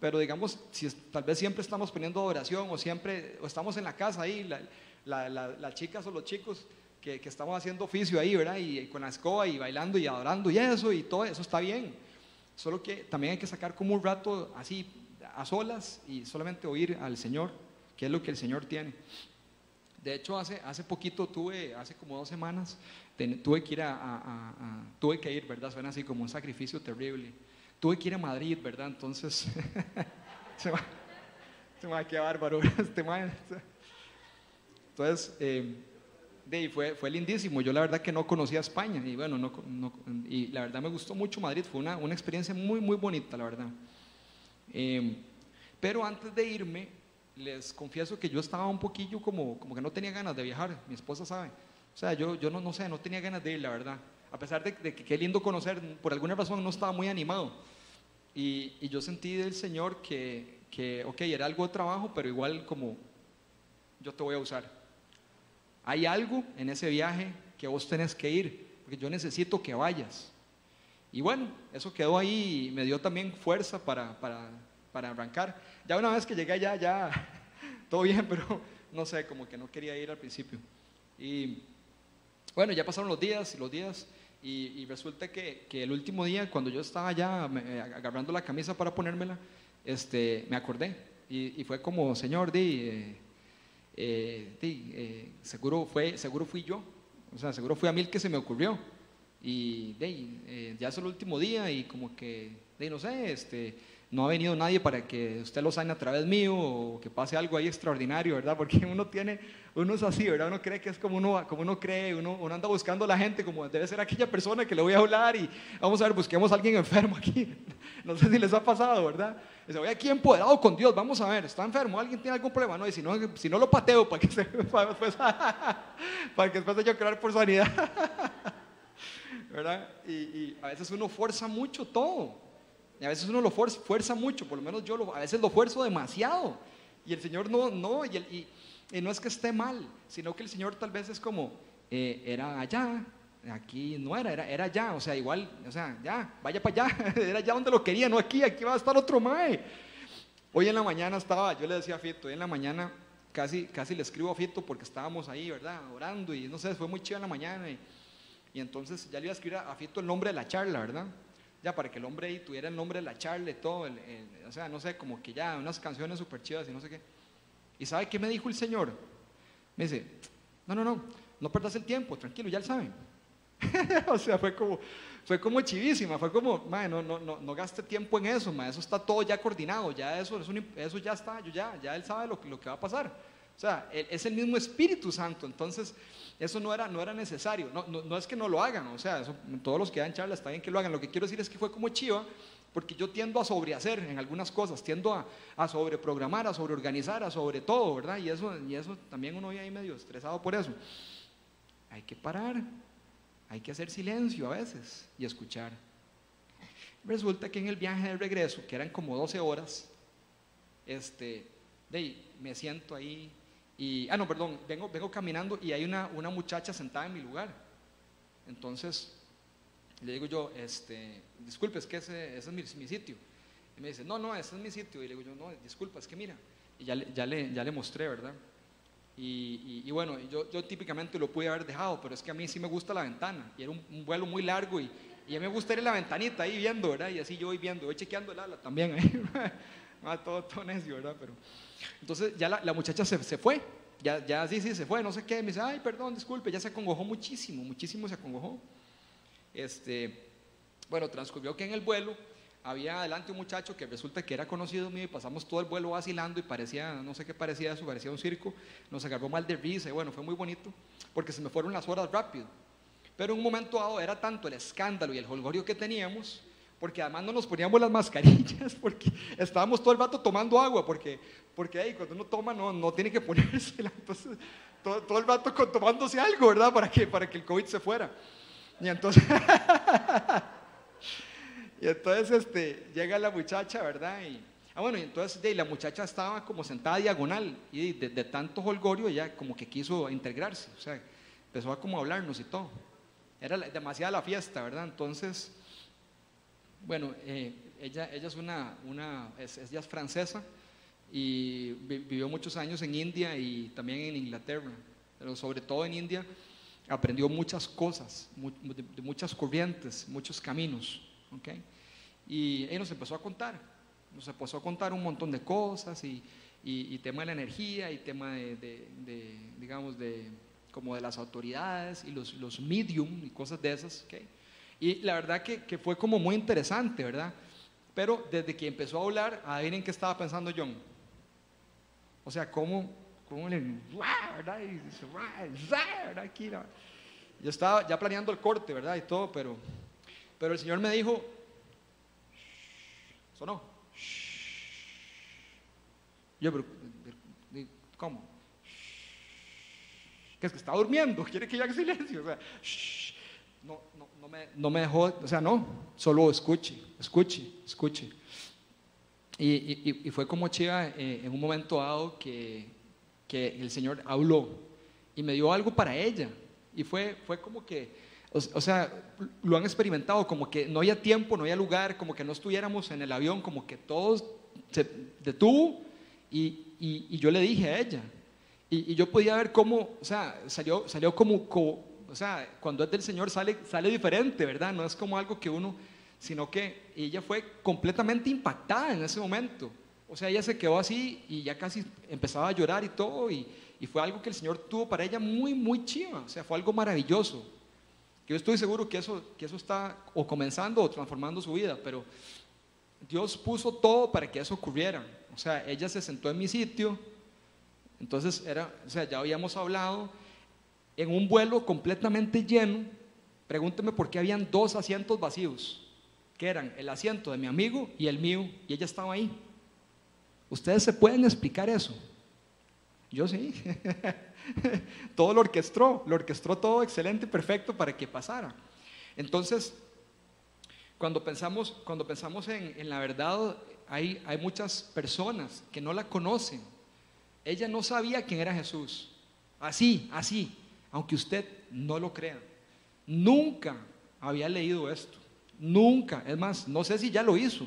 Pero digamos, si tal vez siempre estamos poniendo oración o siempre, o estamos en la casa ahí, las chicas o los chicos que, que, estamos haciendo oficio ahí, ¿verdad? Y, con la escoba y bailando y adorando y eso, y todo eso está bien. Solo que también hay que sacar como un rato así a solas y solamente oír al Señor, que es lo que el Señor tiene. De hecho, hace, hace poquito tuve, hace como dos semanas, tuve que ir a, tuve que ir, ¿verdad? Suena así como un sacrificio terrible. Tuve que ir a Madrid, ¿verdad? Entonces, se va, se va, qué bárbaro, este Entonces, eh, de, fue, fue lindísimo. Yo la verdad que no conocía España y bueno, no, no, y la verdad me gustó mucho Madrid. Fue una, una experiencia muy, muy bonita, la verdad. Eh, pero antes de irme, les confieso que yo estaba un poquillo como, como que no tenía ganas de viajar. Mi esposa sabe. O sea, yo, yo no, no sé, no tenía ganas de ir, la verdad. A pesar de, que qué lindo conocer, por alguna razón no estaba muy animado. Y, y yo sentí del Señor que, que, ok, era algo de trabajo, pero igual como yo te voy a usar. Hay algo en ese viaje que vos tenés que ir, porque yo necesito que vayas. Y bueno, eso quedó ahí y me dio también fuerza para, para, para arrancar. Ya una vez que llegué allá, ya todo bien, pero no sé, como que no quería ir al principio. Y bueno, ya pasaron los días y los días y, resulta que, que, el último día, cuando yo estaba ya eh, agarrando la camisa para ponérmela, este, me acordé y, fue como, Señor, di, eh, eh, di seguro, fue, seguro fui yo, o sea, seguro fue a mí el que se me ocurrió. Y di, ya es el último día y como que, di, no sé, este, no ha venido nadie para que usted lo sane a través mío o que pase algo ahí extraordinario, ¿verdad? Porque uno tiene, uno es así, ¿verdad? Uno cree que es como uno, como uno cree, uno, uno anda buscando a la gente como debe ser aquella persona que le voy a hablar y vamos a ver, busquemos a alguien enfermo aquí. No sé si les ha pasado, ¿verdad? Dice, voy aquí empoderado con Dios, vamos a ver, está enfermo, alguien tiene algún problema, no, y si no, si no lo pateo para que, se, para, después, para que después de yo crear por sanidad. ¿verdad? Y, y a veces uno fuerza mucho todo. Y a veces uno lo fuerza, mucho, por lo menos yo lo, a veces lo fuerzo demasiado. Y el Señor no, no, y, y, no es que esté mal, sino que el Señor tal vez es como, eh, era allá, aquí no era, era, era allá, o sea, igual, o sea, ya, vaya para allá, era allá donde lo quería, no aquí, aquí va a estar otro mae. Hoy en la mañana estaba, yo le decía a Fito, hoy en la mañana casi, casi le escribo a Fito porque estábamos ahí, ¿verdad? Orando y no sé, fue muy chido en la mañana. Y entonces ya le iba a escribir a, Fito el nombre de la charla, ¿verdad? Ya para que el hombre ahí tuviera el nombre de la charla y todo, o sea, no sé, como que ya, unas canciones súper chidas y no sé qué. ¿Y sabe qué me dijo el Señor? Me dice, no, no, no, no perdas el tiempo, tranquilo, ya lo saben. o sea, fue como, fue como chivísima, fue como, no, no, no, no gaste tiempo en eso, eso está todo ya coordinado, ya eso, eso ya está, ya, ya él sabe lo, lo que va a pasar. O sea, es el mismo Espíritu Santo, entonces eso no era, no era necesario, no, no, es que no lo hagan, o sea, todos los que dan charla está bien que lo hagan, lo que quiero decir es que fue como chiva, porque yo tiendo a sobrehacer en algunas cosas, tiendo a, a sobreprogramar, a sobreorganizar, a sobre todo, ¿verdad? Y eso, y eso también uno viene ahí medio estresado por eso. Hay que parar, hay que hacer silencio a veces y escuchar. Resulta que en el viaje de regreso, que eran como 12 horas, este, de me siento ahí y, ah, no, perdón, vengo, vengo caminando y hay una, una muchacha sentada en mi lugar. Entonces, le digo yo, este, disculpe, es que ese, es mi, sitio. Y me dice, no, no, ese es mi sitio. Y le digo yo, no, disculpa, es que mira. Y ya, ya, le, ya le mostré, ¿verdad? Y, bueno, yo, yo, típicamente lo pude haber dejado, pero es que a mí sí me gusta la ventana. Y era un, vuelo muy largo y, y, a mí me gusta ir en la ventanita ahí viendo, ¿verdad? Y así yo voy viendo, voy chequeando el ala también. ¿eh? todo, todo necio, ¿verdad? Pero, entonces ya la, muchacha se, se, fue. Ya, ya sí, sí, se fue, no sé qué. Me dice, ay, perdón, disculpe, ya se acongojó muchísimo, muchísimo se acongojó. Este, bueno, transcurrió que en el vuelo había adelante un muchacho que resulta que era conocido mío y pasamos todo el vuelo vacilando y parecía, no sé qué parecía eso, parecía un circo, nos agarró mal de risa y bueno, fue muy bonito porque se me fueron las horas rápido. Pero en un momento dado era tanto el escándalo y el holgorio que teníamos, porque además no nos poníamos las mascarillas, porque estábamos todo el rato tomando agua, porque, porque ahí cuando uno toma no, no tiene que ponérsela, entonces todo, todo el rato tomándose algo, ¿verdad? Para que, para que el COVID se fuera. Y entonces... Y entonces este, llega la muchacha, ¿verdad? Y, ah, bueno, y entonces de, la muchacha estaba como sentada diagonal y de, tanto holgorio ella como que quiso integrarse, o sea, empezó a como hablarnos y todo. Era demasiada la fiesta, ¿verdad? Entonces, bueno, eh, ella, es una, una es, ella es francesa y vivió muchos años en India y también en Inglaterra, pero sobre todo en India aprendió muchas cosas, de muchas corrientes, muchos caminos. ¿okay? Y él nos empezó a contar, nos empezó a contar un montón de cosas y, y, tema de la energía y tema de, digamos, de como de las autoridades y los, los medium y cosas de esas. Y la verdad que, que, fue como muy interesante, ¿verdad? Pero desde que empezó a hablar, adivinen qué estaba pensando John. O sea, cómo, cómo le... Y Yo estaba ya planeando el corte, ¿verdad? Y todo, pero, pero el Señor me dijo, ¿Sonó? Yo, pero, ¿cómo? ¿Qué es que está durmiendo? ¿Quiere que yo haga silencio? O sea, no, no, me, dejó, o sea, no, solo escuche, escuche, escuche. Y, y, y fue como chiva eh, en un momento dado que, que el Señor habló y me dio algo para ella. Y fue, fue como que o, sea, lo han experimentado, como que no había tiempo, no había lugar, como que no estuviéramos en el avión, como que todo se detuvo y, y, yo le dije a ella. Y, y, yo podía ver cómo, o sea, salió, salió como, o sea, cuando es del Señor sale, sale diferente, ¿verdad? No es como algo que uno, sino que ella fue completamente impactada en ese momento. O sea, ella se quedó así y ya casi empezaba a llorar y todo, y, y fue algo que el Señor tuvo para ella muy, muy chiva, o sea, fue algo maravilloso. Yo estoy seguro que eso, que eso está o comenzando o transformando su vida, pero Dios puso todo para que eso ocurriera. O sea, ella se sentó en mi sitio, entonces era, o sea, ya habíamos hablado, en un vuelo completamente lleno, pregúnteme por qué habían dos asientos vacíos, que eran el asiento de mi amigo y el mío, y ella estaba ahí. ¿Ustedes se pueden explicar eso? Yo sí. todo lo orquestó, lo orquestó todo excelente, perfecto para que pasara. Entonces, cuando pensamos, cuando pensamos en, la verdad, hay, hay muchas personas que no la conocen. Ella no sabía quién era Jesús. Así, así, aunque usted no lo crea. Nunca había leído esto. Nunca. Es más, no sé si ya lo hizo.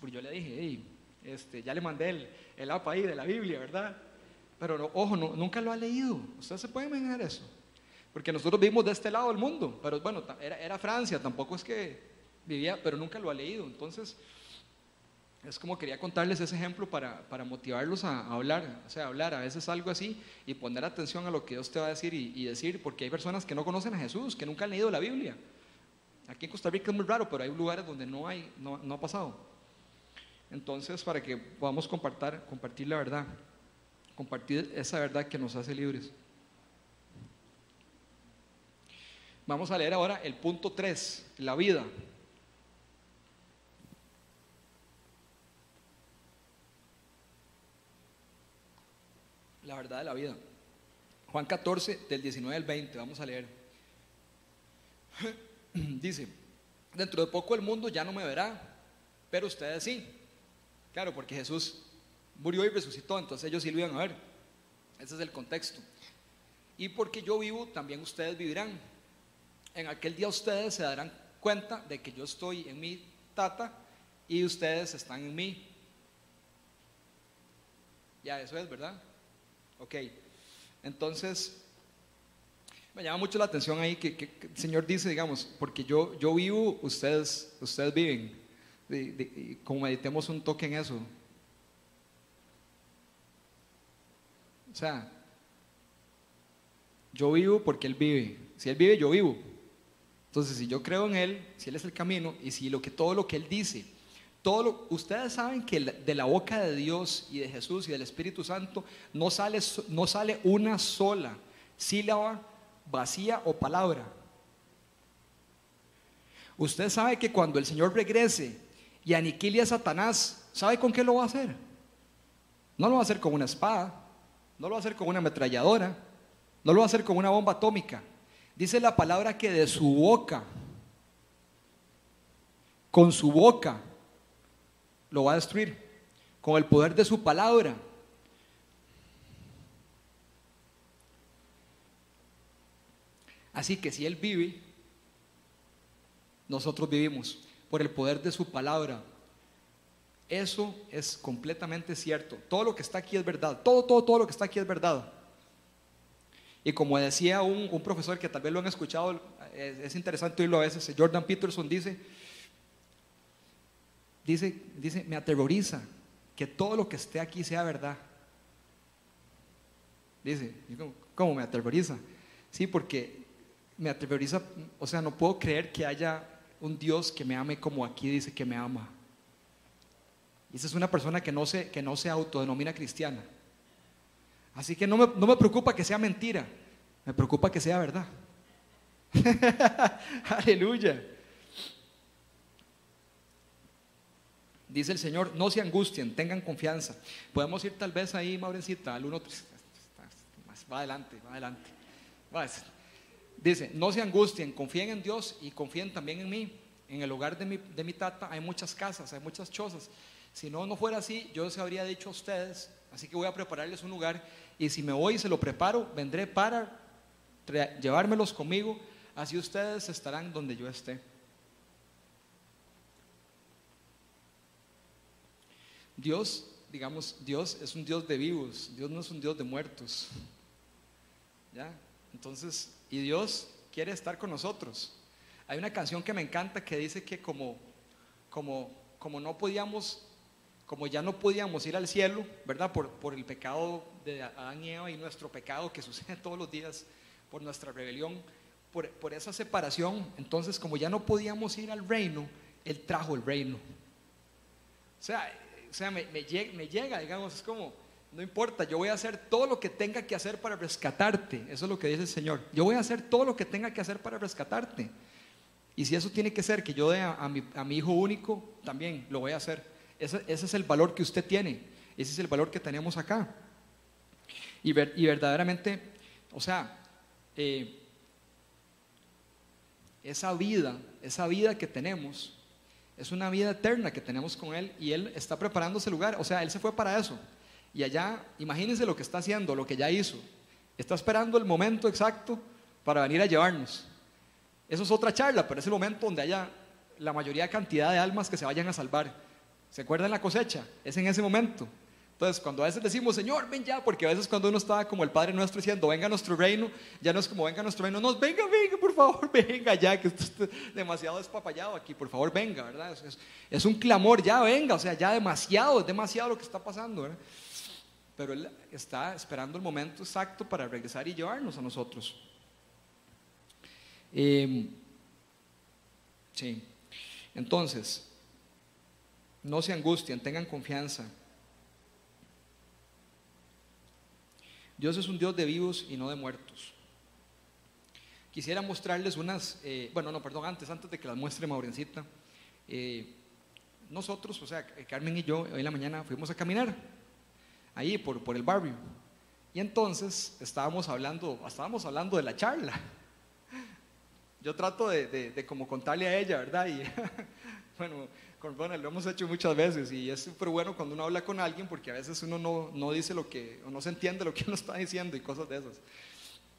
Porque yo le dije, hey, este, ya le mandé el, el app ahí de la Biblia, ¿verdad? Pero ojo, nunca lo ha leído. ¿Usted se puede imaginar eso? Porque nosotros vivimos de este lado del mundo, pero bueno, era, era Francia, tampoco es que vivía, pero nunca lo ha leído. Entonces, es como quería contarles ese ejemplo para, para motivarlos a, hablar, o sea, hablar a veces algo así y poner atención a lo que Dios te va a decir y, decir, porque hay personas que no conocen a Jesús, que nunca han leído la Biblia. Aquí en Costa Rica es muy raro, pero hay lugares donde no, hay, no, no ha pasado. Entonces, para que podamos compartir, compartir la verdad, compartir esa verdad que nos hace libres. Vamos a leer ahora el punto 3, la vida. Verdad de la vida. Juan 14, del 19 al 20, vamos a leer. Dice, dentro de poco el mundo ya no me verá, pero ustedes sí. Claro, porque Jesús murió y resucitó, entonces ellos sí lo iban a ver. Ese es el contexto. Y porque yo vivo, también ustedes vivirán. En aquel día ustedes se darán cuenta de que yo estoy en mi tata y ustedes están en mí. Ya, eso es, ¿verdad? Ok, entonces me llama mucho la atención ahí que, el Señor dice, digamos, porque yo, yo vivo, ustedes, ustedes viven. como meditemos un toque en eso. O sea, yo vivo porque Él vive. Si Él vive, yo vivo. Entonces, si yo creo en Él, si Él es el camino, y si lo que todo lo que Él dice todo ustedes saben que de la boca de Dios y de Jesús y del Espíritu Santo no sale, no sale una sola sílaba vacía o palabra. Usted sabe que cuando el Señor regrese y aniquile a Satanás, ¿sabe con qué lo va a hacer? No lo va a hacer con una espada, no lo va a hacer con una ametralladora, no lo va a hacer con una bomba atómica. Dice la palabra que de su boca, con su boca, lo va a destruir con el poder de su palabra. Así que si Él vive, nosotros vivimos por el poder de su palabra. Eso es completamente cierto. Todo lo que está aquí es verdad. Todo, todo, todo lo que está aquí es verdad. Y como decía un, profesor que tal vez lo han escuchado, es, es interesante oírlo a veces, Jordan Peterson dice, dice, dice, me aterroriza que todo lo que esté aquí sea verdad. Dice, ¿cómo me aterroriza? Sí, porque me aterroriza, o sea, no puedo creer que haya un Dios que me ame como aquí dice que me ama. Y esa es una persona que no se, que no se autodenomina cristiana. Así que no me, no me preocupa que sea mentira, me preocupa que sea verdad. Aleluya. Dice el Señor, no se angustien, tengan confianza. Podemos ir tal vez ahí, Maurencita, al 1, va adelante, va adelante. Dice, no se angustien, confíen en Dios y confíen también en mí. En el hogar de mi, de mi tata hay muchas casas, hay muchas chozas. Si no, no fuera así, yo les habría dicho a ustedes, así que voy a prepararles un lugar y si me voy y se lo preparo, vendré para llevármelos conmigo, así ustedes estarán donde yo esté. Dios, digamos, Dios es un Dios de vivos, Dios no es un Dios de muertos. ¿Ya? Entonces, y Dios quiere estar con nosotros. Hay una canción que me encanta que dice que como, como, como no podíamos, como ya no podíamos ir al cielo, ¿verdad? Por, por el pecado de Adán y Eva y nuestro pecado que sucede todos los días por nuestra rebelión, por, por esa separación, entonces como ya no podíamos ir al reino, Él trajo el reino. O sea, o sea, me, llega, digamos, es como, no importa, yo voy a hacer todo lo que tenga que hacer para rescatarte. Eso es lo que dice el Señor. Yo voy a hacer todo lo que tenga que hacer para rescatarte. Y si eso tiene que ser que yo dé a, mi, hijo único, también lo voy a hacer. Ese, es el valor que usted tiene. Ese es el valor que tenemos acá. Y, verdaderamente, o sea, eh, esa vida, esa vida que tenemos, es una vida eterna que tenemos con Él y Él está preparando ese lugar. O sea, Él se fue para eso. Y allá, imagínense lo que está haciendo, lo que ya hizo. Está esperando el momento exacto para venir a llevarnos. Eso es otra charla, pero es el momento donde haya la mayoría cantidad de almas que se vayan a salvar. ¿Se acuerdan la cosecha? Es en ese momento. Entonces, cuando a veces decimos, Señor, ven ya, porque a veces cuando uno está como el Padre nuestro diciendo, venga a nuestro reino, ya no es como venga a nuestro reino, no, venga, venga, por favor, venga ya, que esto está demasiado despapallado aquí, por favor, venga, ¿verdad? Es, un clamor, ya venga, o sea, ya demasiado, es demasiado lo que está pasando, ¿verdad? Pero Él está esperando el momento exacto para regresar y llevarnos a nosotros. Em, sí. Entonces, no se angustien, tengan confianza. Dios es un Dios de vivos y no de muertos. Quisiera mostrarles unas, eh, bueno, no, perdón, antes, antes de que las muestre Maurencita. Eh, nosotros, o sea, Carmen y yo, hoy en la mañana fuimos a caminar ahí por, por el barrio. Y entonces estábamos hablando, estábamos hablando de la charla. Yo trato de, de, como contarle a ella, ¿verdad? Y bueno, con Ronald lo hemos hecho muchas veces y es súper bueno cuando uno habla con alguien porque a veces uno no, no, dice lo que, o no se entiende lo que uno está diciendo y cosas de esas.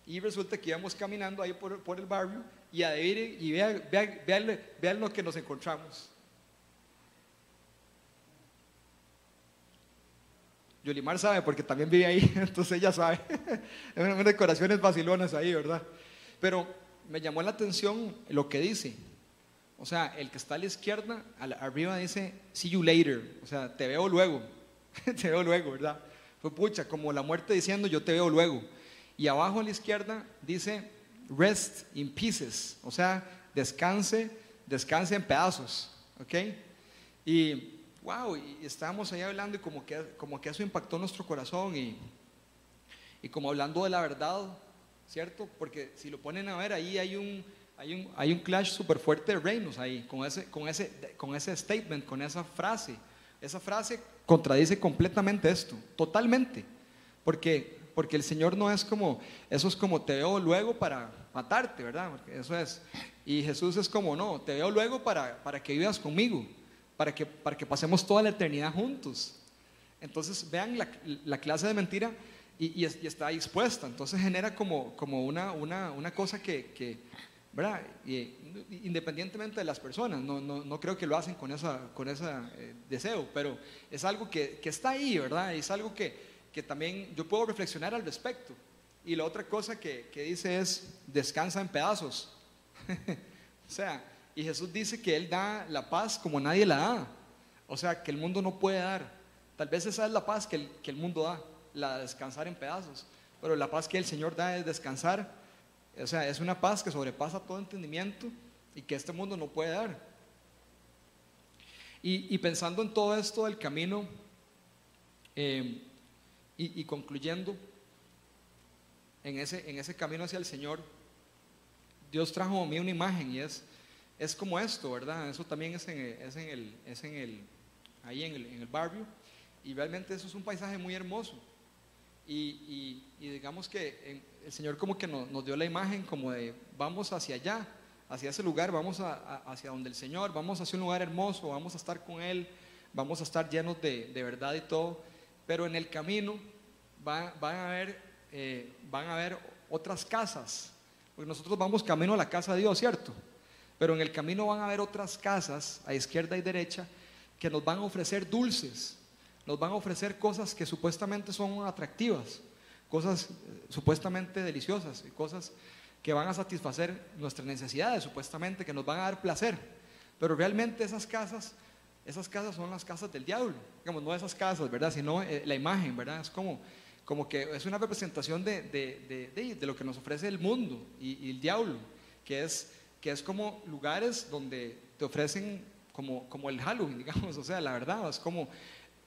Y resulta que íbamos caminando ahí por, por el barrio y, a y vean, vean, vean lo que nos encontramos. Yolimar sabe porque también vive ahí, entonces ella sabe. Hay decoraciones vacilonas ahí, ¿verdad? Pero me llamó la atención lo que dice. O sea, el que está a la izquierda, arriba dice, see you later. O sea, te veo luego. te veo luego, ¿verdad? Fue pucha, como la muerte diciendo, yo te veo luego. Y abajo a la izquierda dice, rest in pieces. O sea, descanse, descanse en pedazos. ¿Ok? Y, wow, y estábamos ahí hablando y como que, como que eso impactó nuestro corazón y, y como hablando de la verdad, ¿cierto? Porque si lo ponen a ver, ahí hay un hay un, hay un clash súper fuerte de reinos ahí, con ese, con, ese, con ese statement, con esa frase. Esa frase contradice completamente esto, totalmente. Porque, porque el Señor no es como, eso es como te veo luego para matarte, ¿verdad? Porque eso es. Y Jesús es como, no, te veo luego para, para que vivas conmigo, para que, para que pasemos toda la eternidad juntos. Entonces vean la, la clase de mentira y, y, está dispuesta. Entonces genera como, como una, una, una cosa que, que independientemente de las personas, no, creo que lo hacen con ese eh, deseo, pero es algo que, está ahí, ¿verdad? Es algo que, también yo puedo reflexionar al respecto. Y la otra cosa que, que dice es, descansa en pedazos. o sea, y Jesús dice que Él da la paz como nadie la da. O sea, que el mundo no puede dar. Tal vez esa es la paz que el, mundo da, la de descansar en pedazos. Pero la paz que el Señor da es descansar o sea, es una paz que sobrepasa todo entendimiento y que este mundo no puede dar. Y, pensando en todo esto del camino eh, y, concluyendo en ese, en ese camino hacia el Señor, Dios trajo a mí una imagen y es, es como esto, ¿verdad? Eso también es, en, el, es en el, ahí en el, en el barrio y realmente eso es un paisaje muy hermoso. Y, y, digamos que el Señor como que nos, dio la imagen como de vamos hacia allá, hacia ese lugar, vamos hacia donde el Señor, vamos hacia un lugar hermoso, vamos a estar con Él, vamos a estar llenos de, verdad y todo, pero en el camino van, van a haber, eh, van a haber otras casas, porque nosotros vamos camino a la casa de Dios, ¿cierto? Pero en el camino van a haber otras casas, a izquierda y derecha, que nos van a ofrecer dulces, nos van a ofrecer cosas que supuestamente son atractivas, cosas eh, supuestamente deliciosas y cosas que van a satisfacer nuestras necesidades, supuestamente que nos van a dar placer. Pero realmente esas casas, esas casas son las casas del diablo, digamos, no esas casas, ¿verdad? Sino eh, la imagen, ¿verdad? Es como, como que es una representación de, de, de, de lo que nos ofrece el mundo y, y, el diablo, que es, que es como lugares donde te ofrecen como, como el Halloween, digamos, o sea, la verdad, es como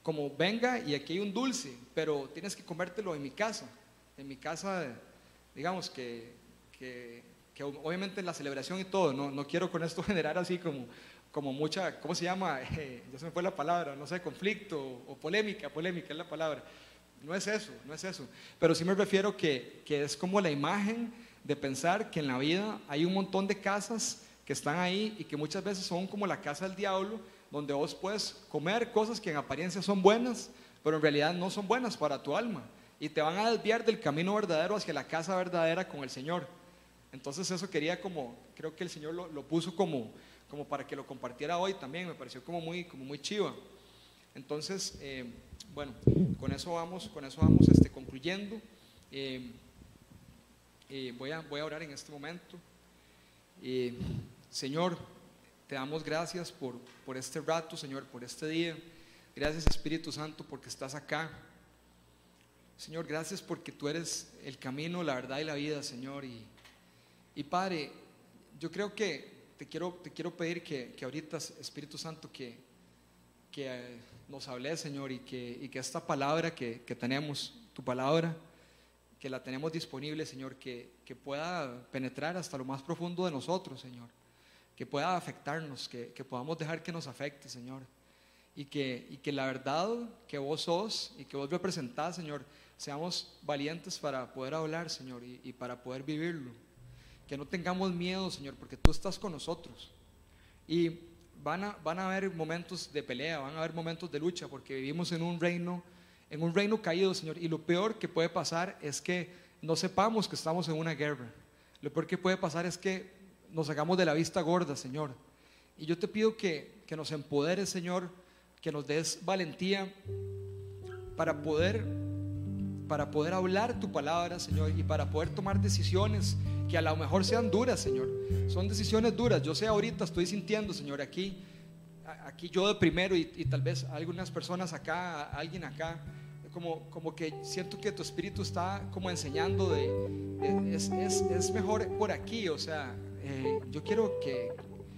como venga y aquí hay un dulce, pero tienes que comértelo en mi casa. En mi casa, digamos que, que, obviamente en la celebración y todo, no, no, quiero con esto generar así como, como mucha, ¿cómo se llama? Eh, ya se me fue la palabra, no sé, conflicto o polémica, polémica es la palabra. No es eso, no es eso. Pero sí me refiero que, que es como la imagen de pensar que en la vida hay un montón de casas que están ahí y que muchas veces son como la casa del diablo donde vos puedes comer cosas que en apariencia son buenas, pero en realidad no son buenas para tu alma y te van a desviar del camino verdadero hacia la casa verdadera con el Señor. Entonces eso quería como, creo que el Señor lo, puso como, como para que lo compartiera hoy también, me pareció como muy, como muy chiva. Entonces, eh, bueno, con eso vamos, con eso vamos este, concluyendo. Eh, eh, voy, a, voy a orar en este momento. Señor, te damos gracias por, por este rato, Señor, por este día. Gracias Espíritu Santo porque estás acá. Señor, gracias porque tú eres el camino, la verdad y la vida, Señor. Y, y Padre, yo creo que te quiero, te quiero pedir que, que ahorita, Espíritu Santo, que, que eh, nos hables, Señor, y que, y que esta palabra que, que, tenemos, tu palabra, que la tenemos disponible, Señor, que, que pueda penetrar hasta lo más profundo de nosotros, Señor. Que pueda afectarnos, que, que podamos dejar que nos afecte, Señor. Y que, y que la verdad que vos sos y que vos representás, Señor, seamos valientes para poder hablar, Señor, y, y para poder vivirlo que no tengamos miedo, Señor, porque tú estás con nosotros. Y van a, van a haber momentos de pelea, van a haber momentos de lucha, porque vivimos en un reino, en un reino caído, Señor. Y lo peor que puede pasar es que no sepamos que estamos en una guerra. Lo peor que puede pasar es que nos hagamos de la vista gorda, Señor. Y yo te pido que, que nos empoderes, Señor, que nos des valentía para poder para poder hablar tu palabra, Señor, y para poder tomar decisiones que a lo mejor sean duras, Señor. Son decisiones duras. Yo sé ahorita, estoy sintiendo, Señor, aquí, aquí yo de primero y, tal vez algunas personas acá, alguien acá, como, como que siento que tu espíritu está como enseñando de, es, es, es mejor por aquí, o sea, eh, yo quiero que,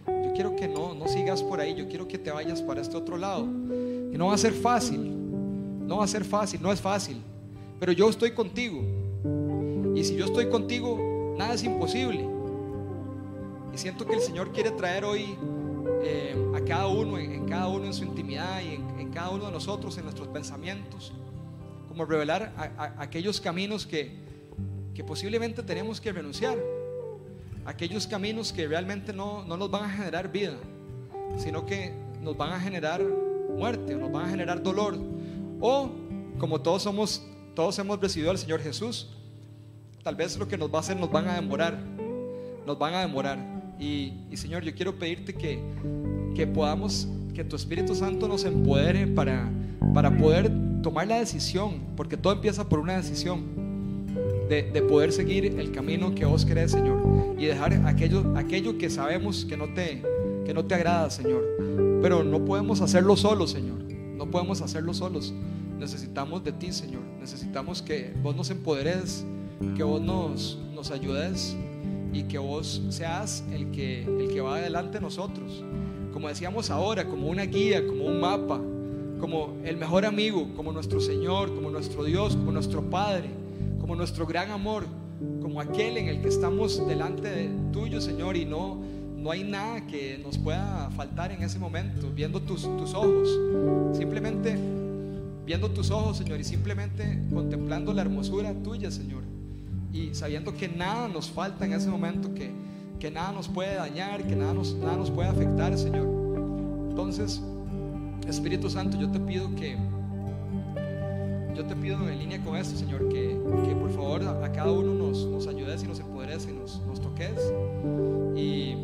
yo quiero que no, no sigas por ahí, yo quiero que te vayas para este otro lado. Y no va a ser fácil, no va a ser fácil, no es fácil pero yo estoy contigo. Y si yo estoy contigo, nada es imposible. Y siento que el Señor quiere traer hoy eh, a cada uno, en, cada uno en su intimidad y en, cada uno de nosotros, en nuestros pensamientos, como revelar aquellos caminos que, que posiblemente tenemos que renunciar, aquellos caminos que realmente no, no nos van a generar vida, sino que nos van a generar muerte, nos van a generar dolor. O como todos somos todos hemos recibido al Señor Jesús. Tal vez lo que nos va a hacer nos van a demorar. Nos van a demorar. Y, Señor, yo quiero pedirte que, que podamos, que tu Espíritu Santo nos empodere para, para poder tomar la decisión, porque todo empieza por una decisión de, de, poder seguir el camino que vos querés, Señor, y dejar aquello, aquello que sabemos que no, te, que no te agrada, Señor. Pero no podemos hacerlo solos, Señor. No podemos hacerlo solos necesitamos de ti, Señor. Necesitamos que vos nos empoderes, que vos nos, nos ayudes y que vos seas el que, el que va adelante de nosotros. Como decíamos ahora, como una guía, como un mapa, como el mejor amigo, como nuestro Señor, como nuestro Dios, como nuestro Padre, como nuestro gran amor, como aquel en el que estamos delante de tuyo, Señor, y no, no hay nada que nos pueda faltar en ese momento, viendo tus, tus ojos. Simplemente viendo tus ojos, Señor, y simplemente contemplando la hermosura tuya, Señor, y sabiendo que nada nos falta en ese momento, que, que nada nos puede dañar, que nada nos, nada nos puede afectar, Señor. Entonces, Espíritu Santo, yo te pido que, yo te pido en línea con esto, Señor, que, que por favor a, cada uno nos, nos, ayudes y nos empoderes y nos, nos toques. Y,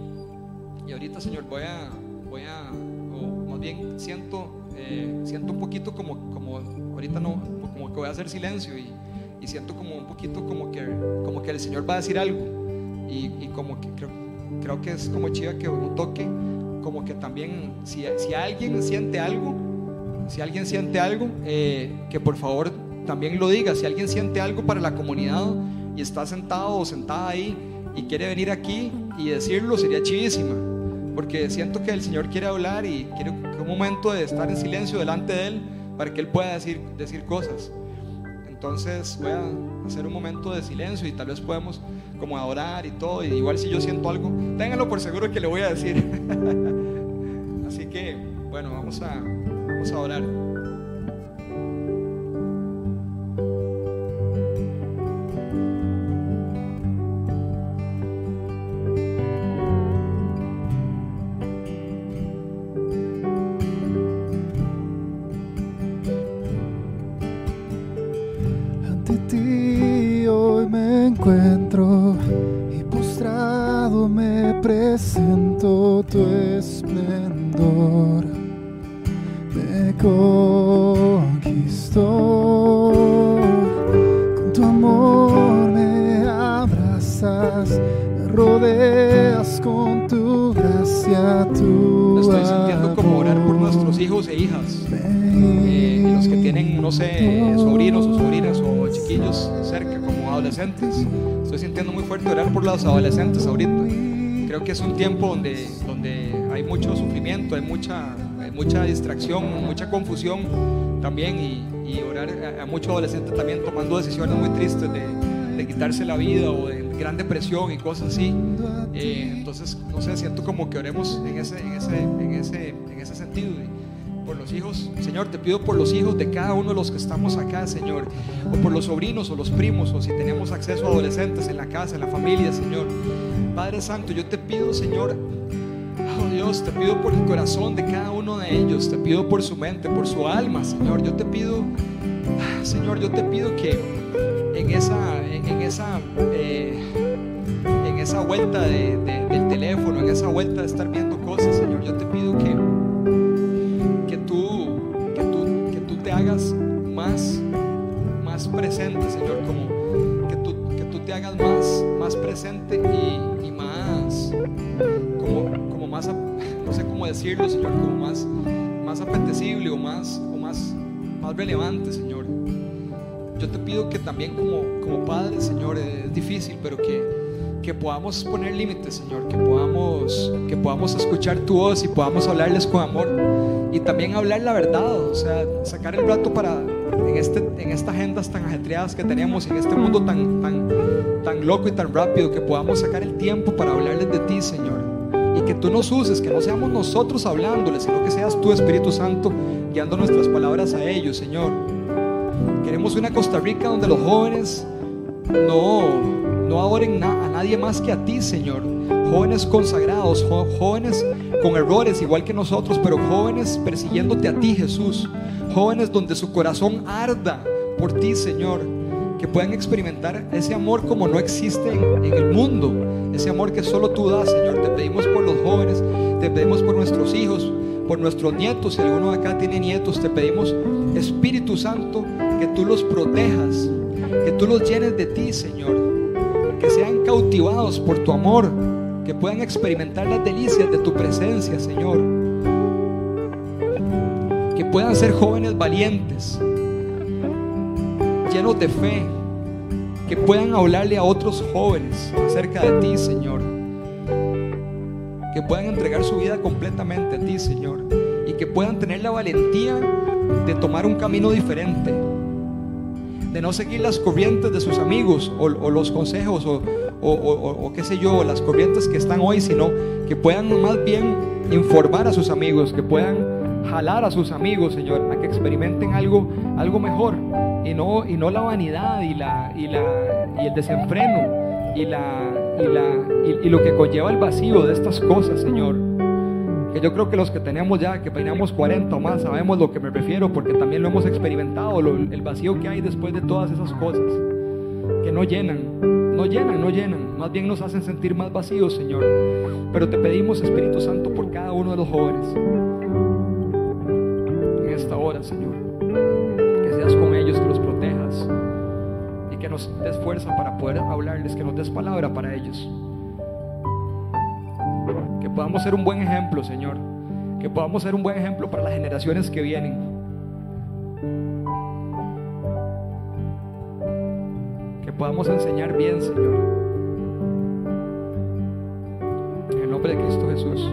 y ahorita, Señor, voy a, voy a, o más bien siento eh, siento un poquito como, como, ahorita no, como que voy a hacer silencio y, y, siento como un poquito como que, como que el Señor va a decir algo y, y como que creo, creo, que es como chiva que uno toque, como que también si, si alguien siente algo, si alguien siente algo, eh, que por favor también lo diga, si alguien siente algo para la comunidad y está sentado o sentada ahí y quiere venir aquí y decirlo, sería chivísima, porque siento que el Señor quiere hablar y quiere momento de estar en silencio delante de Él para que Él pueda decir, decir cosas. Entonces voy a hacer un momento de silencio y tal vez podemos como adorar y todo. Y igual si yo siento algo, ténganlo por seguro que le voy a decir. Así que, bueno, vamos a, vamos a orar. Adolescentes ahorita. Creo que es un tiempo donde, donde hay mucho sufrimiento, hay mucha, hay mucha distracción, mucha confusión también y, y orar a, a muchos adolescentes también tomando decisiones muy tristes de, de quitarse la vida o de gran depresión y cosas así. Eh, entonces, no sé, siento como que oremos en ese, en ese, en ese, hijos, Señor, te pido por los hijos de cada uno de los que estamos acá, Señor, o por los sobrinos o los primos, o si tenemos acceso a adolescentes en la casa, en la familia, Señor. Padre Santo, yo te pido, Señor, Oh Dios, te pido por el corazón de cada uno de ellos, te pido por su mente, por su alma, Señor. Yo te pido, Señor, yo te pido que en esa, en, esa, eh, en esa vuelta de- de- del teléfono, en esa vuelta de estar viendo cosas, Señor, yo te pido que presente, Señor, como que tú, que tú te hagas más, más presente y, más como, como más, no sé cómo decirlo, Señor, como más, más apetecible o más, o más, más relevante, Señor. Yo te pido que también como, como Padre, Señor, es difícil, pero que, que podamos poner límites, Señor, que podamos, que podamos escuchar tu voz y podamos hablarles con amor y también hablar la verdad, o sea, sacar el rato para en, este, en estas agendas tan ajetreadas que tenemos, en este mundo tan, tan, tan loco y tan rápido, que podamos sacar el tiempo para hablarles de ti, Señor. Y que tú nos uses, que no seamos nosotros hablándoles, sino que seas tú, Espíritu Santo, guiando nuestras palabras a ellos, Señor. Queremos una Costa Rica donde los jóvenes no, no adoren na- a nadie más que a ti, Señor. Jóvenes consagrados, jóvenes con errores igual que nosotros, pero jóvenes persiguiéndote a ti, Jesús. Jóvenes donde su corazón arda por ti, Señor. Que puedan experimentar ese amor como no existe en, el mundo. Ese amor que solo tú das, Señor. Te pedimos por los jóvenes, te pedimos por nuestros hijos, por nuestros nietos. Si alguno de acá tiene nietos, te pedimos, Espíritu Santo, que tú los protejas, que tú los llenes de ti, Señor. Que sean cautivados por tu amor, que puedan experimentar las delicias de tu presencia, Señor. Puedan ser jóvenes valientes, llenos de fe, que puedan hablarle a otros jóvenes acerca de ti, Señor. Que puedan entregar su vida completamente a ti, Señor. Y que puedan tener la valentía de tomar un camino diferente. De no seguir las corrientes de sus amigos o, los consejos o qué sé yo, las corrientes que están hoy, sino que puedan más bien informar a sus amigos, que puedan jalar a sus amigos, Señor, a que experimenten algo, algo mejor y no, y no la vanidad y, la, y, la, y el desenfreno y, la, y, la, y, lo que conlleva el vacío de estas cosas, Señor. Que yo creo que los que tenemos ya, que peinamos 40 o más, sabemos lo que me refiero, porque también lo hemos experimentado, el vacío que hay después de todas esas cosas, que no llenan, no llenan, no llenan, más bien nos hacen sentir más vacíos, Señor. Pero te pedimos, Espíritu Santo, por cada uno de los jóvenes, Señor, que seas con ellos, que los protejas y que nos des fuerza para poder hablarles, que nos des palabra para ellos. Que podamos ser un buen ejemplo, Señor. Que podamos ser un buen ejemplo para las generaciones que vienen. Que podamos enseñar bien, Señor. En el nombre de Cristo Jesús.